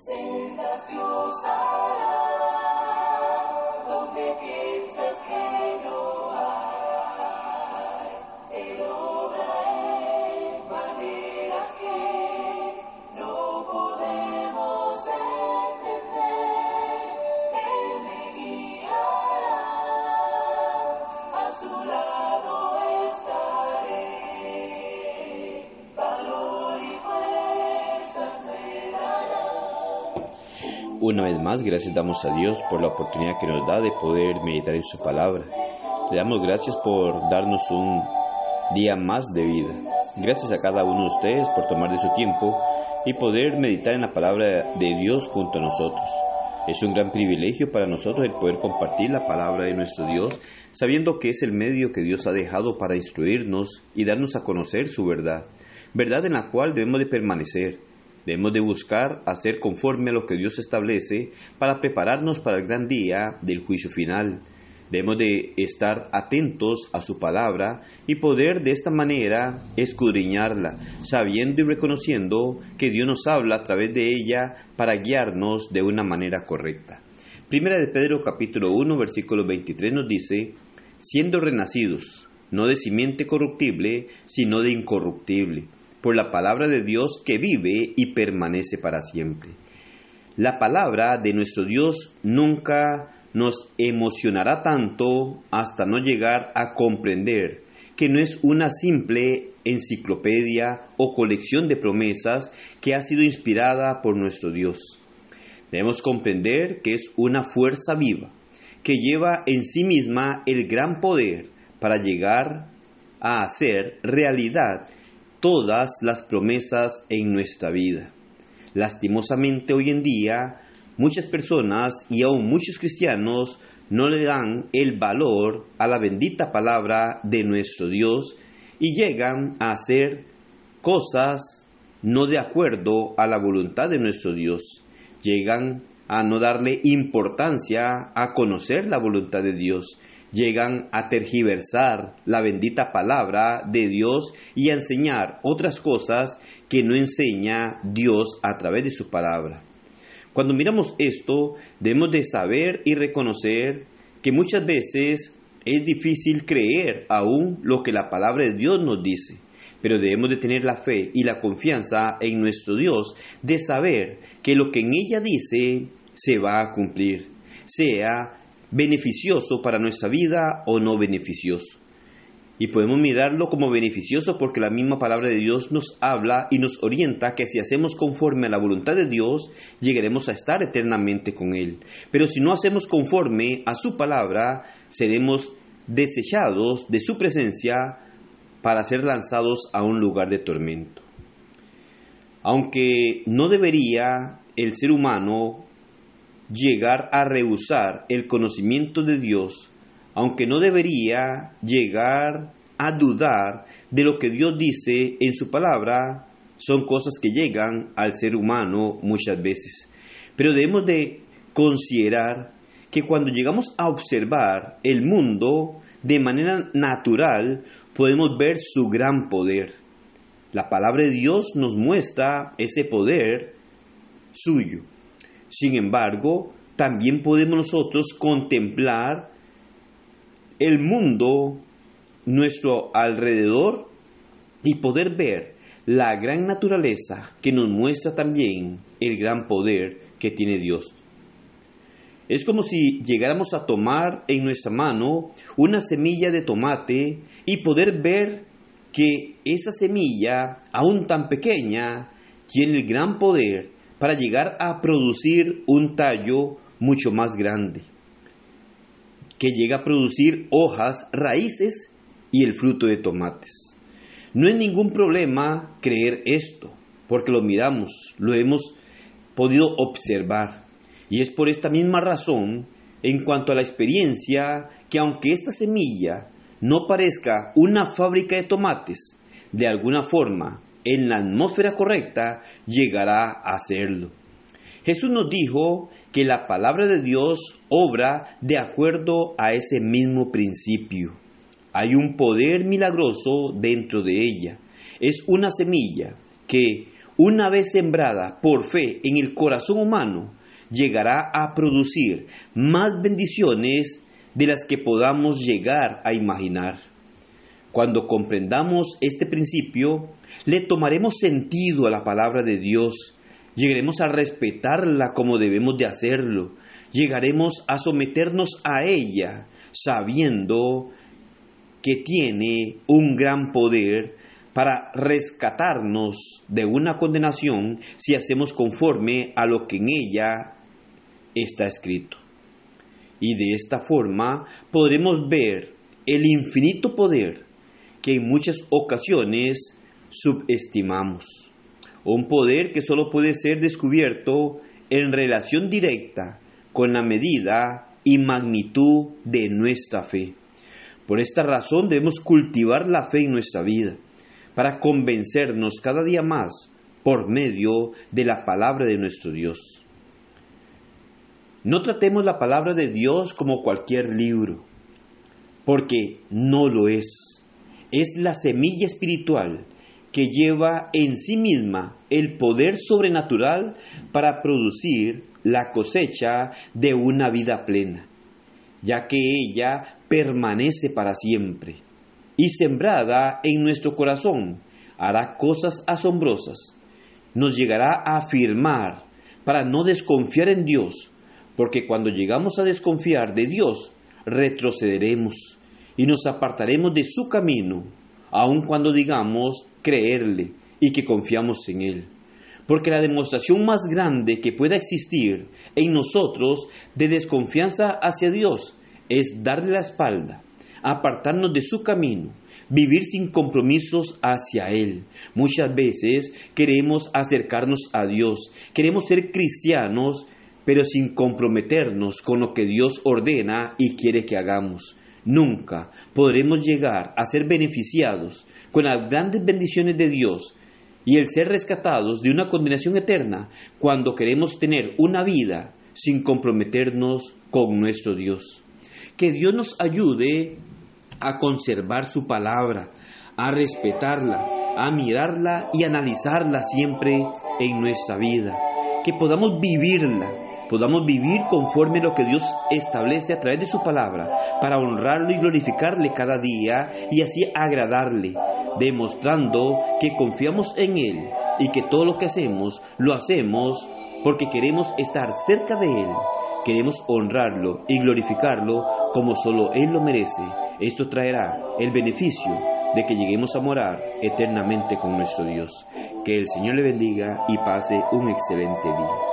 sendas Dios hará donde piensas Una vez más, gracias damos a Dios por la oportunidad que nos da de poder meditar en su palabra. Le damos gracias por darnos un día más de vida. Gracias a cada uno de ustedes por tomar de su tiempo y poder meditar en la palabra de Dios junto a nosotros. Es un gran privilegio para nosotros el poder compartir la palabra de nuestro Dios, sabiendo que es el medio que Dios ha dejado para instruirnos y darnos a conocer su verdad, verdad en la cual debemos de permanecer. Debemos de buscar hacer conforme a lo que Dios establece para prepararnos para el gran día del juicio final. Debemos de estar atentos a su palabra y poder de esta manera escudriñarla, sabiendo y reconociendo que Dios nos habla a través de ella para guiarnos de una manera correcta. Primera de Pedro capítulo 1 versículo 23 nos dice, siendo renacidos, no de simiente corruptible, sino de incorruptible, por la palabra de Dios que vive y permanece para siempre. La palabra de nuestro Dios nunca nos emocionará tanto hasta no llegar a comprender que no es una simple enciclopedia o colección de promesas que ha sido inspirada por nuestro Dios. Debemos comprender que es una fuerza viva que lleva en sí misma el gran poder para llegar a hacer realidad todas las promesas en nuestra vida. Lastimosamente hoy en día muchas personas y aún muchos cristianos no le dan el valor a la bendita palabra de nuestro Dios y llegan a hacer cosas no de acuerdo a la voluntad de nuestro Dios. Llegan a no darle importancia a conocer la voluntad de Dios. Llegan a tergiversar la bendita palabra de Dios y a enseñar otras cosas que no enseña Dios a través de su palabra. Cuando miramos esto, debemos de saber y reconocer que muchas veces es difícil creer aún lo que la palabra de Dios nos dice, pero debemos de tener la fe y la confianza en nuestro Dios de saber que lo que en ella dice se va a cumplir, sea beneficioso para nuestra vida o no beneficioso. Y podemos mirarlo como beneficioso porque la misma palabra de Dios nos habla y nos orienta que si hacemos conforme a la voluntad de Dios, llegaremos a estar eternamente con Él. Pero si no hacemos conforme a su palabra, seremos desechados de su presencia para ser lanzados a un lugar de tormento. Aunque no debería el ser humano llegar a rehusar el conocimiento de Dios, aunque no debería llegar a dudar de lo que Dios dice en su palabra, son cosas que llegan al ser humano muchas veces. Pero debemos de considerar que cuando llegamos a observar el mundo de manera natural, podemos ver su gran poder. La palabra de Dios nos muestra ese poder suyo. Sin embargo, también podemos nosotros contemplar el mundo, nuestro alrededor, y poder ver la gran naturaleza que nos muestra también el gran poder que tiene Dios. Es como si llegáramos a tomar en nuestra mano una semilla de tomate y poder ver que esa semilla, aún tan pequeña, tiene el gran poder para llegar a producir un tallo mucho más grande, que llega a producir hojas, raíces y el fruto de tomates. No es ningún problema creer esto, porque lo miramos, lo hemos podido observar. Y es por esta misma razón, en cuanto a la experiencia, que aunque esta semilla no parezca una fábrica de tomates, de alguna forma, en la atmósfera correcta, llegará a serlo. Jesús nos dijo que la palabra de Dios obra de acuerdo a ese mismo principio. Hay un poder milagroso dentro de ella. Es una semilla que una vez sembrada por fe en el corazón humano, llegará a producir más bendiciones de las que podamos llegar a imaginar. Cuando comprendamos este principio, le tomaremos sentido a la palabra de Dios, llegaremos a respetarla como debemos de hacerlo, llegaremos a someternos a ella, sabiendo que tiene un gran poder para rescatarnos de una condenación si hacemos conforme a lo que en ella está escrito. Y de esta forma podremos ver el infinito poder que en muchas ocasiones subestimamos. Un poder que solo puede ser descubierto en relación directa con la medida y magnitud de nuestra fe. Por esta razón debemos cultivar la fe en nuestra vida para convencernos cada día más por medio de la palabra de nuestro Dios. No tratemos la palabra de Dios como cualquier libro, porque no lo es. Es la semilla espiritual que lleva en sí misma el poder sobrenatural para producir la cosecha de una vida plena, ya que ella permanece para siempre y sembrada en nuestro corazón hará cosas asombrosas. Nos llegará a afirmar para no desconfiar en Dios, porque cuando llegamos a desconfiar de Dios, retrocederemos y nos apartaremos de su camino, aun cuando digamos creerle y que confiamos en Él. Porque la demostración más grande que pueda existir en nosotros de desconfianza hacia Dios es darle la espalda, apartarnos de su camino, vivir sin compromisos hacia Él. Muchas veces queremos acercarnos a Dios, queremos ser cristianos, pero sin comprometernos con lo que Dios ordena y quiere que hagamos. Nunca podremos llegar a ser beneficiados con las grandes bendiciones de Dios y el ser rescatados de una condenación eterna cuando queremos tener una vida sin comprometernos con nuestro Dios. Que Dios nos ayude a conservar su palabra, a respetarla, a mirarla y analizarla siempre en nuestra vida. Que podamos vivirla, podamos vivir conforme lo que Dios establece a través de su palabra, para honrarlo y glorificarle cada día y así agradarle, demostrando que confiamos en Él y que todo lo que hacemos lo hacemos porque queremos estar cerca de Él, queremos honrarlo y glorificarlo como solo Él lo merece. Esto traerá el beneficio de que lleguemos a morar eternamente con nuestro Dios. Que el Señor le bendiga y pase un excelente día.